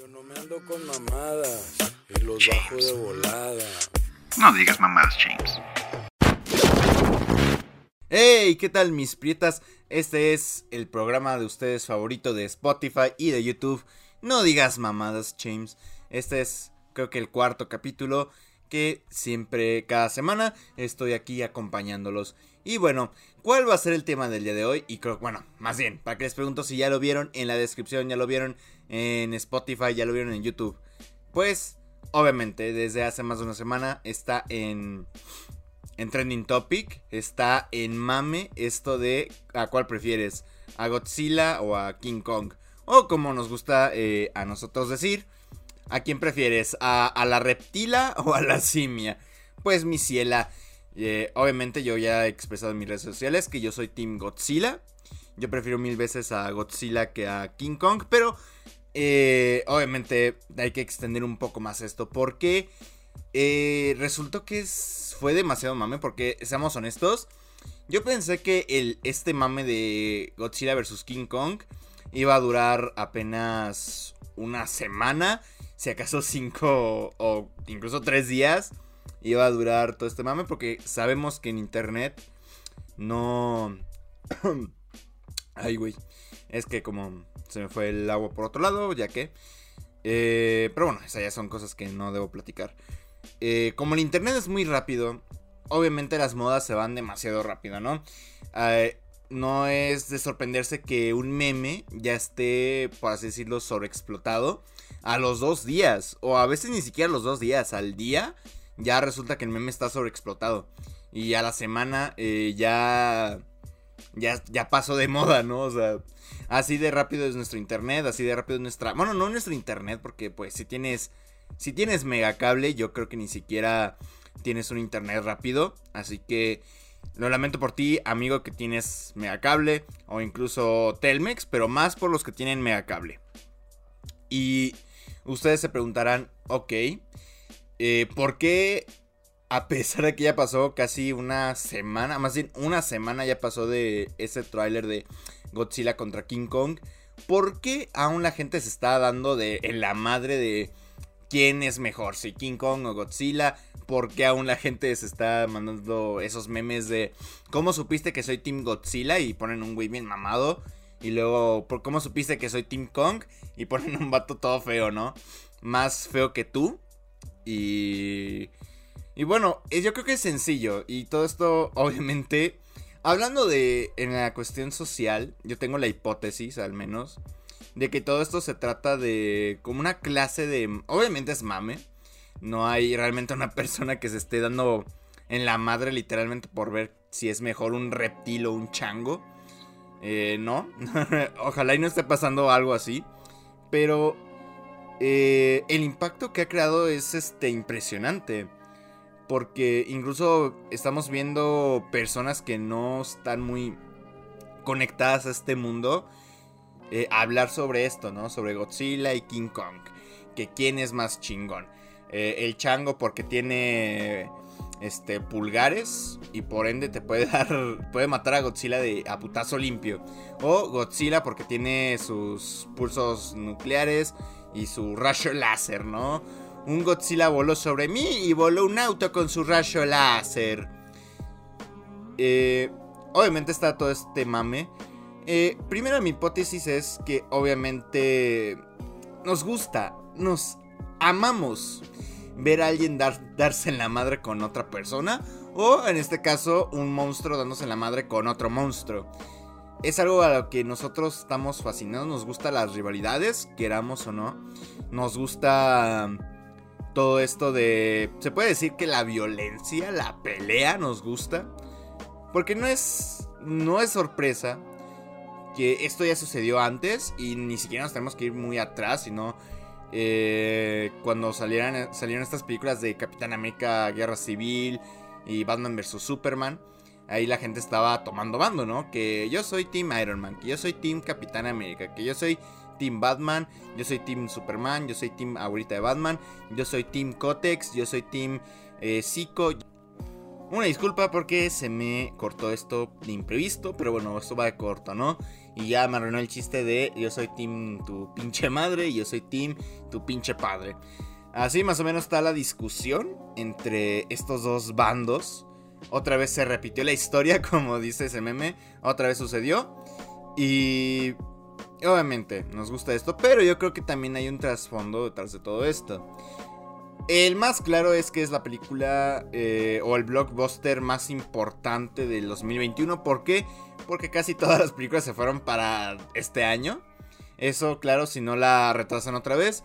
Yo no me ando con mamadas y los bajo de volada. No digas mamadas, James. Hey, ¿qué tal mis prietas? Este es el programa de ustedes favorito de Spotify y de YouTube. No digas mamadas, James. Este es creo que el cuarto capítulo que siempre cada semana estoy aquí acompañándolos. Y bueno, ¿cuál va a ser el tema del día de hoy? Y creo, bueno, más bien, para que les pregunto si ya lo vieron en la descripción, ya lo vieron en Spotify, ya lo vieron en YouTube. Pues, obviamente, desde hace más de una semana está en, en Trending Topic, está en mame esto de a cuál prefieres, a Godzilla o a King Kong. O como nos gusta eh, a nosotros decir, ¿a quién prefieres? ¿A, ¿A, la reptila o a la simia? Pues mi ciela, eh, obviamente yo ya he expresado en mis redes sociales que yo soy Team Godzilla. Yo prefiero mil veces a Godzilla que a King Kong, pero eh, obviamente hay que extender un poco más esto porque eh, resultó que fue demasiado mame porque, seamos honestos, yo pensé que el, este mame de Godzilla vs. King Kong iba a durar apenas una semana, si acaso cinco o incluso tres días iba a durar todo este mame porque sabemos que en internet no... Ay, güey. Es que como se me fue el agua por otro lado, ya que... Eh, pero bueno, esas ya son cosas que no debo platicar. Eh, como el internet es muy rápido, obviamente las modas se van demasiado rápido, ¿no? Eh, no es de sorprenderse que un meme ya esté, por así decirlo, sobreexplotado a los dos días. O a veces ni siquiera los dos días, al día ya resulta que el meme está sobreexplotado. Y a la semana eh, ya, ya, ya pasó de moda, ¿no? O sea, así de rápido es nuestro internet, así de rápido es nuestra... Bueno, no nuestro internet, porque pues si tienes, si tienes megacable, yo creo que ni siquiera tienes un internet rápido. Así que lo lamento por ti, amigo, que tienes megacable o incluso Telmex, pero más por los que tienen megacable. Y ustedes se preguntarán, ok, eh, ¿por qué a pesar de que ya pasó casi una semana, más bien una semana ya pasó de ese tráiler de Godzilla contra King Kong, ¿por qué aún la gente se está dando de en la madre de quién es mejor, si King Kong o Godzilla? ¿Por qué aún la gente se está mandando esos memes de cómo supiste que soy Team Godzilla y ponen un güey bien mamado? Y luego, ¿por cómo supiste que soy Team Kong? Y ponen un vato todo feo, ¿no? Más feo que tú. Y... Y bueno, yo creo que es sencillo. Y todo esto, obviamente, hablando de en la cuestión social, yo tengo la hipótesis, al menos, de que todo esto se trata de como una clase de... Obviamente es mame. No hay realmente una persona que se esté dando en la madre literalmente por ver si es mejor un reptil o un chango. Eh, no. Ojalá y no esté pasando algo así. Pero eh, el impacto que ha creado es este impresionante. Porque incluso estamos viendo personas que no están muy conectadas a este mundo. Eh, hablar sobre esto, ¿no? Sobre Godzilla y King Kong. Que quién es más chingón. Eh, el chango porque tiene este pulgares y por ende te puede dar puede matar a Godzilla de a putazo limpio o Godzilla porque tiene sus pulsos nucleares y su rayo láser, ¿no? Un Godzilla voló sobre mí y voló un auto con su rayo láser. Eh, obviamente está todo este mame. Eh, primero mi hipótesis es que obviamente nos gusta, nos amamos ver a alguien dar, darse en la madre con otra persona. O en este caso, un monstruo dándose en la madre con otro monstruo. Es algo a lo que nosotros estamos fascinados. Nos gustan las rivalidades, queramos o no. Nos gusta todo esto de... Se puede decir que la violencia, la pelea nos gusta. Porque no es... No es sorpresa que esto ya sucedió antes y ni siquiera nos tenemos que ir muy atrás, sino eh, cuando salieran, salieron estas películas de Capitán América, Guerra Civil y Batman vs. Superman, ahí la gente estaba tomando bando, ¿no? Que yo soy Team Iron Man, que yo soy Team Capitán América, que yo soy Team Batman, yo soy Team Superman, yo soy Team ahorita de Batman, yo soy Team Cotex, yo soy Team eh. Una disculpa porque se me cortó esto de imprevisto, pero bueno, esto va de corto, ¿no? Y ya me arruinó el chiste de yo soy team tu pinche madre y yo soy team tu pinche padre. Así más o menos está la discusión entre estos dos bandos. Otra vez se repitió la historia, como dice ese meme. Otra vez sucedió. Y obviamente nos gusta esto, pero yo creo que también hay un trasfondo detrás de todo esto. El más claro es que es la película eh, o el blockbuster más importante del 2021. ¿Por qué? Porque casi todas las películas se fueron para este año. Eso, claro, si no la retrasan otra vez.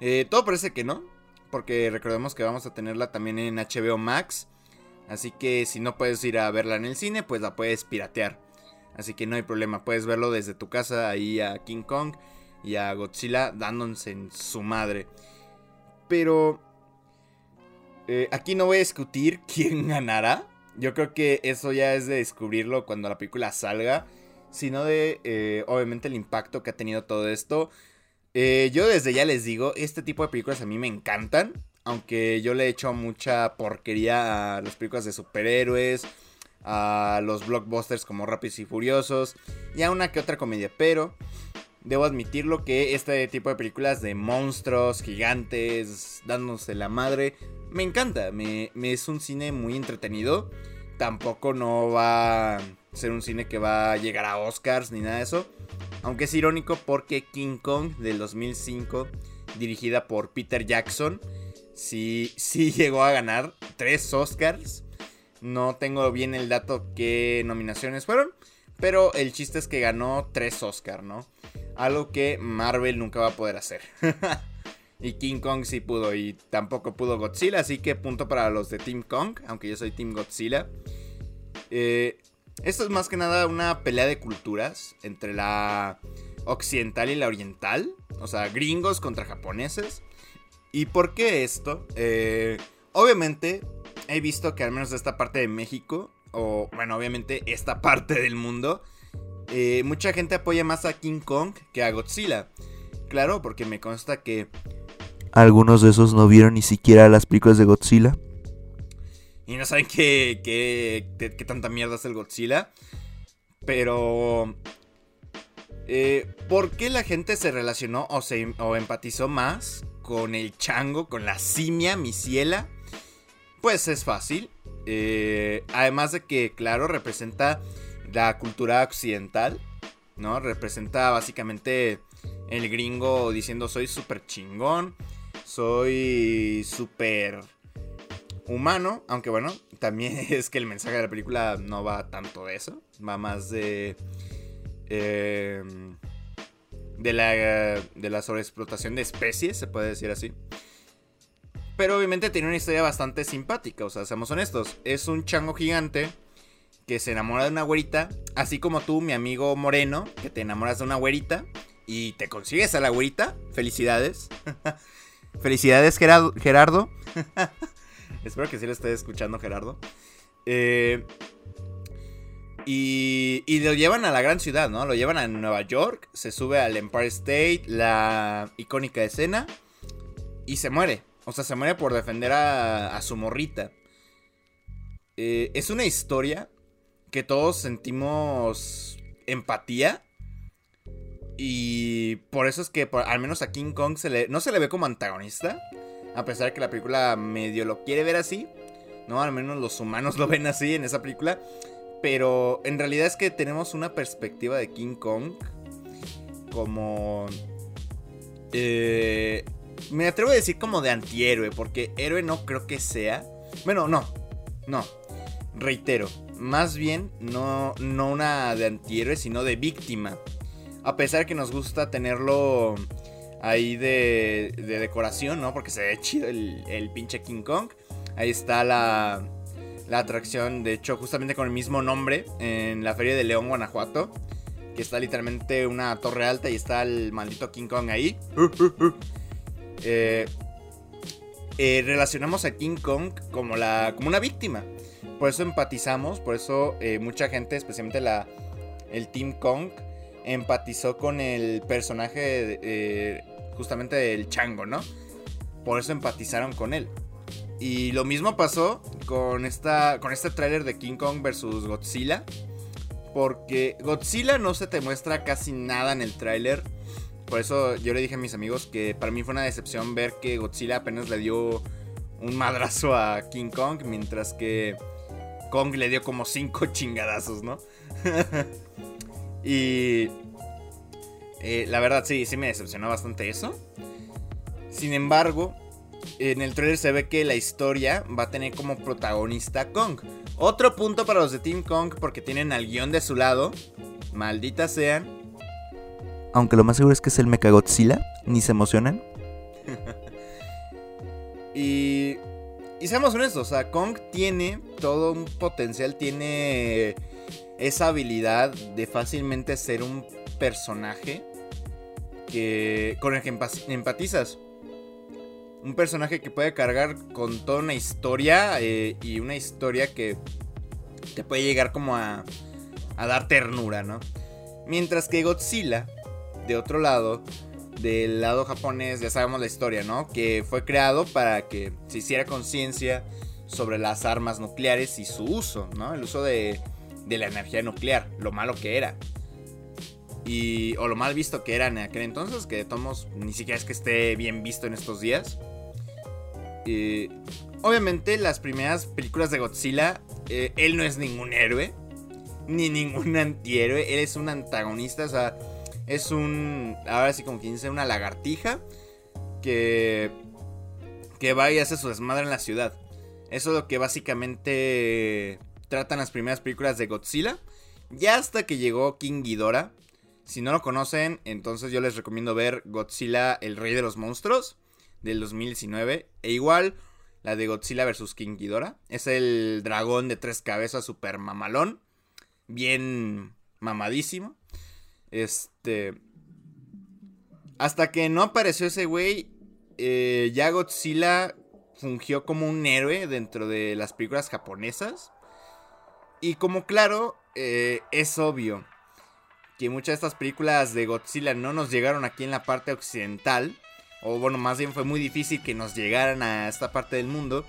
Eh, todo parece que no. Porque recordemos que vamos a tenerla también en HBO Max. Así que si no puedes ir a verla en el cine, pues la puedes piratear. Así que no hay problema. Puedes verlo desde tu casa ahí a King Kong y a Godzilla dándose en su madre. Pero eh, aquí no voy a discutir quién ganará. Yo creo que eso ya es de descubrirlo cuando la película salga. Sino de, eh, obviamente, el impacto que ha tenido todo esto. Eh, yo desde ya les digo, este tipo de películas a mí me encantan. Aunque yo le he hecho mucha porquería a las películas de superhéroes. A los blockbusters como Rápidos y Furiosos. Y a una que otra comedia. Pero debo admitirlo que este tipo de películas de monstruos, gigantes, dándose la madre, me encanta, me, es un cine muy entretenido. Tampoco no va a ser un cine que va a llegar a Oscars ni nada de eso. Aunque es irónico porque King Kong del 2005, dirigida por Peter Jackson, sí, sí llegó a ganar tres Oscars. No tengo bien el dato qué nominaciones fueron, pero el chiste es que ganó tres Oscars, ¿no? Algo que Marvel nunca va a poder hacer. Y King Kong sí pudo y tampoco pudo Godzilla, así que punto para los de Team Kong, aunque yo soy Team Godzilla. Eh, esto es más que nada una pelea de culturas entre la occidental y la oriental, o sea, gringos contra japoneses. ¿Y por qué esto? Eh, obviamente he visto que al menos de esta parte de México, o bueno, obviamente esta parte del mundo, eh, mucha gente apoya más a King Kong que a Godzilla. Claro, porque me consta que algunos de esos no vieron ni siquiera las películas de Godzilla. Y no saben qué, qué, tanta mierda es el Godzilla. Pero... Eh, ¿Por qué la gente se relacionó o, se, o empatizó más con el chango, con la simia misiela? Pues es fácil. Eh, además de que, claro, representa la cultura occidental, ¿no? Representa básicamente el gringo diciendo soy súper chingón, soy súper humano, aunque bueno, también es que el mensaje de la película no va tanto de eso, va más de... Em, de la, de la sobreexplotación de especies, se puede decir así. Pero obviamente tiene una historia bastante simpática, o sea, seamos honestos. Es un chango gigante que se enamora de una güerita, así como tú, mi amigo Moreno, que te enamoras de una güerita y te consigues a la güerita. Felicidades. Felicidades, Gerardo. Espero que sí lo esté escuchando, Gerardo. Eh, y, y, lo llevan a la gran ciudad, ¿no? Lo llevan a Nueva York, se sube al Empire State, la icónica escena, y se muere. O sea, se muere por defender a, su morrita. Eh, es una historia que todos sentimos empatía y por eso es que al menos a King Kong se le, no se le ve como antagonista. A pesar de que la película medio lo quiere ver así. No, al menos los humanos lo ven así en esa película. Pero en realidad es que tenemos una perspectiva de King Kong como... Eh, me atrevo a decir como de antihéroe, porque héroe no creo que sea. Bueno, no, no. Reitero, más bien no, no una de antihéroe, sino de víctima. A pesar que nos gusta tenerlo ahí de, decoración, ¿no? Porque se ve chido el, pinche King Kong. Ahí está la, la atracción, de hecho, justamente con el mismo nombre, en la Feria de León, Guanajuato. Que está literalmente una torre alta y está el maldito King Kong ahí. Eh, eh, relacionamos a King Kong como, la, como una víctima. Por eso empatizamos, por eso eh, mucha gente, especialmente la, el Team Kong, empatizó con el personaje justamente del chango, ¿no? Por eso empatizaron con él. Y lo mismo pasó con, esta, con este tráiler de King Kong vs. Godzilla. Porque Godzilla no se te muestra casi nada en el tráiler. Por eso yo le dije a mis amigos que para mí fue una decepción ver que Godzilla apenas le dio un madrazo a King Kong. Mientras que Kong le dio como cinco chingadazos, ¿no? y... Eh, la verdad sí, sí me decepcionó bastante eso. Sin embargo, en el trailer se ve que la historia va a tener como protagonista Kong. Otro punto para los de Team Kong porque tienen al guion de su lado. Malditas sean. Aunque lo más seguro es que es el Mechagodzilla, ni se emocionan. y, y seamos honestos, o sea, Kong tiene todo un potencial, tiene esa habilidad de fácilmente ser un personaje que con el que empatizas un personaje que puede cargar con toda una historia eh, y una historia que te puede llegar como a, a dar ternura, ¿no? Mientras que Godzilla, de otro lado, del lado japonés, ya sabemos la historia, ¿no? Que fue creado para que se hiciera conciencia sobre las armas nucleares y su uso, ¿no? El uso de, de la energía nuclear, lo malo que era. Y, o lo mal visto que era en aquel entonces, que de todos ni siquiera es que esté bien visto en estos días. Eh, obviamente, las primeras películas de Godzilla, eh, él no es ningún héroe, ni ningún antihéroe, él es un antagonista, o sea, es un, ahora sí como quien dice, una lagartija que, que va y hace su desmadre en la ciudad. Eso es lo que básicamente tratan las primeras películas de Godzilla. Ya hasta que llegó King Ghidorah. Si no lo conocen, entonces yo les recomiendo ver Godzilla, el rey de los monstruos del 2019. E igual la de Godzilla vs. King Ghidorah. Es el dragón de tres cabezas super mamalón. Bien mamadísimo. Este... Hasta que no apareció ese güey, eh, ya Godzilla fungió como un héroe dentro de las películas japonesas. Y como claro, eh, es obvio que muchas de estas películas de Godzilla no nos llegaron aquí en la parte occidental o bueno, más bien fue muy difícil que nos llegaran a esta parte del mundo.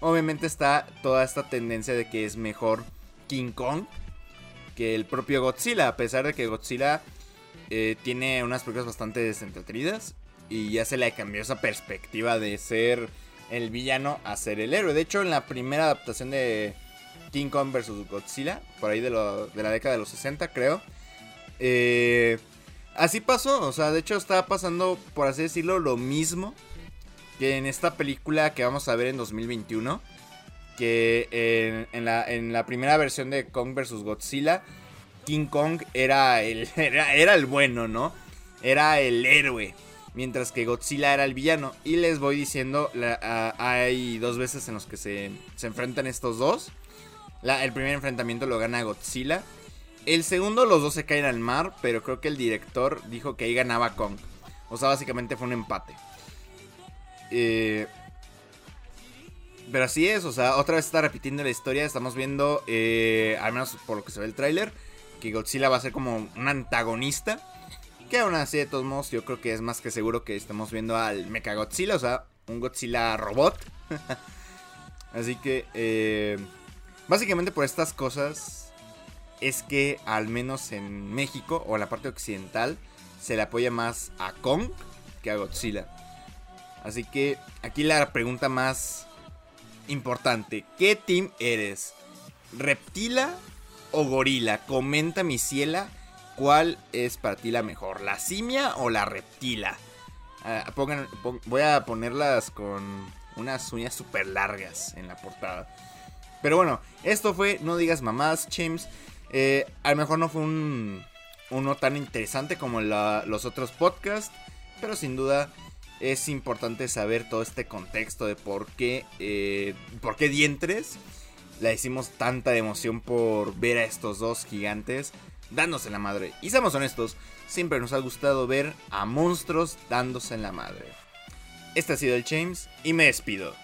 Obviamente está toda esta tendencia de que es mejor King Kong que el propio Godzilla, a pesar de que Godzilla eh, tiene unas películas bastante desentretenidas y ya se le cambió esa perspectiva de ser el villano a ser el héroe. De hecho, en la primera adaptación de King Kong vs. Godzilla, por ahí de, de la década de los 60 creo, eh, Así pasó, o sea, de hecho estaba pasando, por así decirlo, lo mismo que en esta película que vamos a ver en 2021. Que en, la, primera versión de Kong vs. Godzilla, King Kong era el, era, el bueno, ¿no? Era el héroe. Mientras que Godzilla era el villano. Y les voy diciendo, hay dos veces en los que se, se enfrentan estos dos. el primer enfrentamiento lo gana Godzilla. El segundo, los dos se caen al mar, pero creo que el director dijo que ahí ganaba Kong. O sea, básicamente fue un empate. Eh, pero así es, o sea, otra vez está repitiendo la historia. Estamos viendo, eh, al menos por lo que se ve el tráiler, que Godzilla va a ser como un antagonista. Que aún así, de todos modos, yo creo que es más que seguro que estamos viendo al Mecha Godzilla, o sea, un Godzilla robot. así que, eh, básicamente por estas cosas, es que al menos en México o en la parte occidental se le apoya más a Kong que a Godzilla. Así que aquí la pregunta más importante, ¿qué team eres? ¿Reptila o gorila? Comenta mi ciela, ¿cuál es para ti la mejor? ¿La simia o la reptila? Ah, voy a ponerlas con unas uñas súper largas en la portada. Pero bueno, esto fue No digas mamás, James. Eh, a lo mejor no fue un, uno tan interesante como los otros podcasts, pero sin duda es importante saber todo este contexto de por qué, eh, por qué Dientres la hicimos tanta emoción por ver a estos dos gigantes dándose la madre. Y seamos honestos, siempre nos ha gustado ver a monstruos dándose en la madre. Este ha sido el James y me despido.